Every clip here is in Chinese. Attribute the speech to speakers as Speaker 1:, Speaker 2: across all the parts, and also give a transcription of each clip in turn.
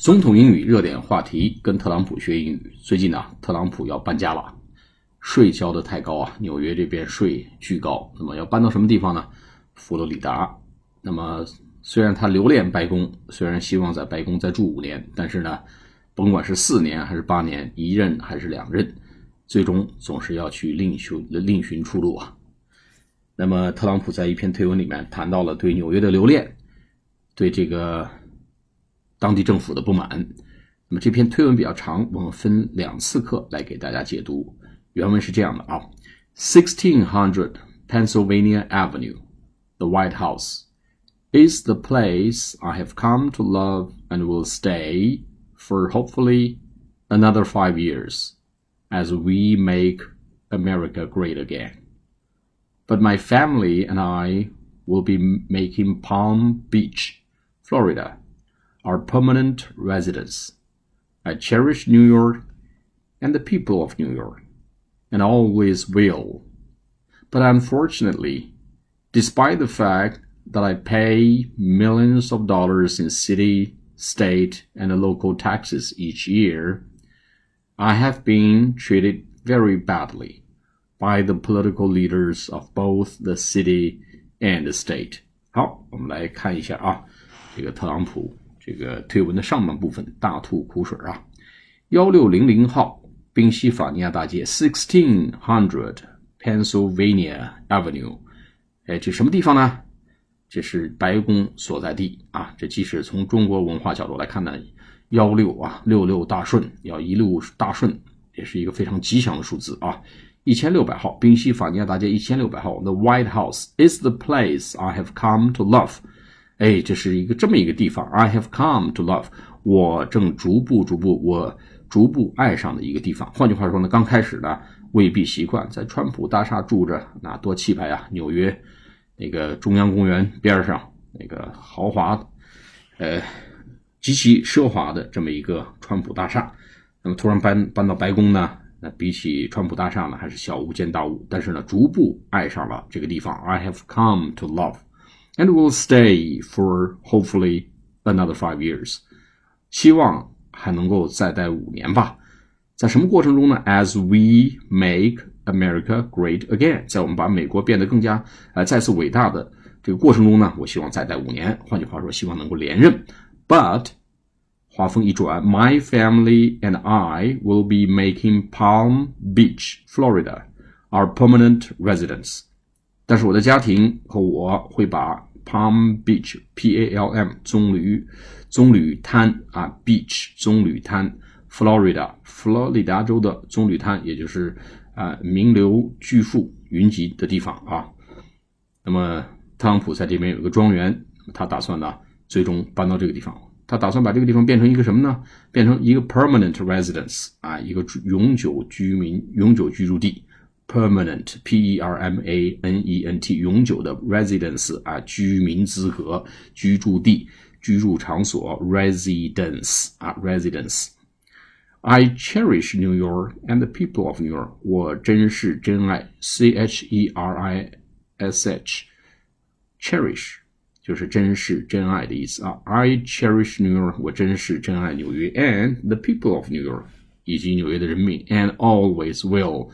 Speaker 1: 总统英语热点话题，跟特朗普学英语。最近呢，特朗普要搬家了，税交的太高啊，纽约这边税巨高。那么要搬到什么地方呢？佛罗里达。那么虽然他留恋白宫，虽然希望在白宫再住五年，但是呢，甭管是四年还是八年，一任还是两任，最终总是要去另寻另寻出路啊。那么特朗普在一篇推文里面谈到了对纽约的留恋，对这个。当地政府的不满。那么这篇推文比较长，我们分两次课来给大家解读。原文是这样的啊：Sixteen hundred Pennsylvania Avenue, the White House, is the place I have come to love and will stay for hopefully another five years as we make America great again. But my family and I will be making Palm Beach, Florida our permanent residence. I cherish New York and the people of New York, and always will. But unfortunately, despite the fact that I pay millions of dollars in city, state, and local taxes each year, I have been treated very badly by the political leaders of both the city and the state. 好，我们来看一下啊，这个特朗普 这个推文的上半部分大吐苦水啊，幺六零零号宾夕法尼亚大街，sixteen hundred Pennsylvania Avenue，哎，这什么地方呢？这是白宫所在地啊。这即使从中国文化角度来看呢，幺六啊，六六大顺，要一路大顺，也是一个非常吉祥的数字啊。一千六百号宾夕法尼亚大街，一千六百号，The White House is the place I have come to love。哎，这是一个这么一个地方，I have come to love，我正逐步逐步我逐步爱上的一个地方。换句话说呢，刚开始呢未必习惯，在川普大厦住着，那多气派啊！纽约那个中央公园边上那个豪华，呃，极其奢华的这么一个川普大厦，那么突然搬搬到白宫呢，那比起川普大厦呢，还是小巫见大巫。但是呢，逐步爱上了这个地方，I have come to love。and will stay for hopefully another five years，希望还能够再待五年吧。在什么过程中呢？As we make America great again，在我们把美国变得更加呃再次伟大的这个过程中呢，我希望再待五年。换句话说，希望能够连任。But 话锋一转，My family and I will be making Palm Beach, Florida, our permanent residence. 但是我的家庭和我会把 Palm Beach（P A L M） 棕榈棕榈滩啊，Beach 棕榈滩，Florida 佛罗里达州的棕榈滩，也就是啊名流巨富云集的地方啊。那么特朗普在这边有个庄园，他打算呢最终搬到这个地方。他打算把这个地方变成一个什么呢？变成一个 permanent residence 啊，一个永久居民、永久居住地。permanent p e r m a n e n t 永久的 residence 啊居民资格居住地居住场所 residence 啊 residence。I cherish New York and the people of New York。我珍视真爱 c h e r i s h cherish 就是珍视真爱的意思啊。I cherish New York，我珍视真爱纽约，and the people of New York 以及纽约的人民，and always will。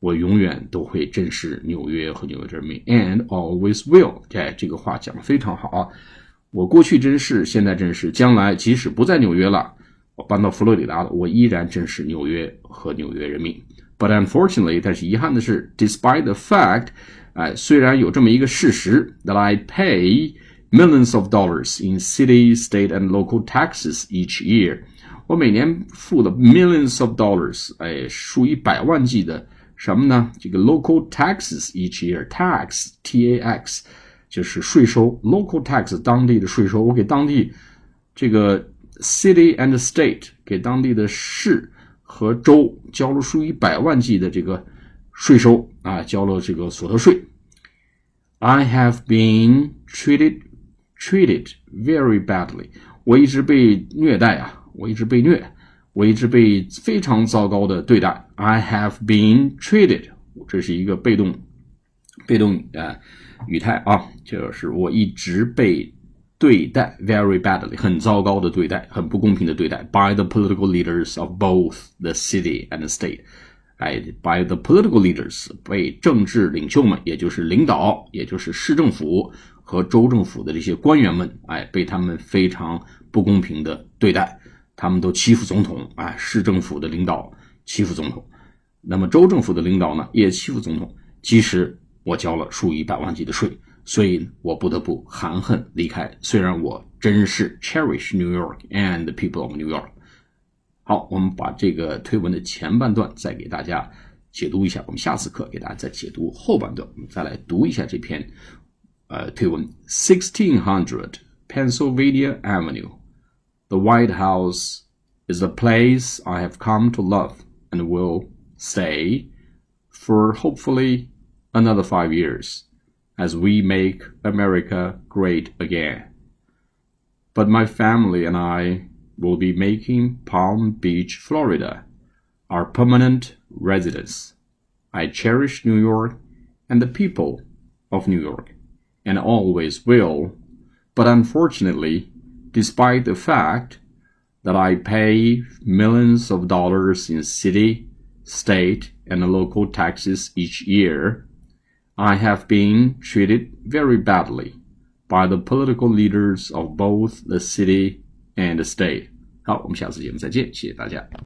Speaker 1: 我永远都会珍视纽约和纽约人民，and always will。哎，这个话讲的非常好啊。我过去珍视，现在珍视，将来即使不在纽约了，我搬到佛罗里达了，我依然珍视纽约和纽约人民。But unfortunately，但是遗憾的是，despite the fact，哎，虽然有这么一个事实，that I pay millions of dollars in city, state and local taxes each year，我每年付的 millions of dollars，哎，数以百万计的。什么呢？这个 local taxes each year tax t a x 就是税收，local tax 当地的税收，我给当地这个 city and state 给当地的市和州交了数以百万计的这个税收啊，交了这个所得税。I have been treated treated very badly，我一直被虐待啊，我一直被虐。我一直被非常糟糕的对待。I have been treated，这是一个被动被动啊语态啊，就是我一直被对待 very badly，很糟糕的对待，很不公平的对待 by the political leaders of both the city and the state。哎，by the political leaders 被政治领袖们，也就是领导，也就是市政府和州政府的这些官员们，哎，被他们非常不公平的对待，他们都欺负总统，哎，市政府的领导欺负总统，那么州政府的领导呢，也欺负总统，即使我交了数以百万计的税。所以我不得不含恨离开。虽然我真是 cherish New York and people of New York。好，我们把这个推文的前半段再给大家解读一下。我们下次课给大家再解读后半段。我们再来读一下这篇呃推文：Sixteen hundred Pennsylvania Avenue. The White House is a place I have come to love and will stay for hopefully another five years as we make America great again. But my family and I will be making Palm Beach, Florida, our permanent residence. I cherish New York and the people of New York, and always will. But unfortunately, despite the fact that I pay millions of dollars in city, state, and local taxes each year, I have been treated very badly by the political leaders of both the city and the state。好，我们下次节目再见，谢谢大家。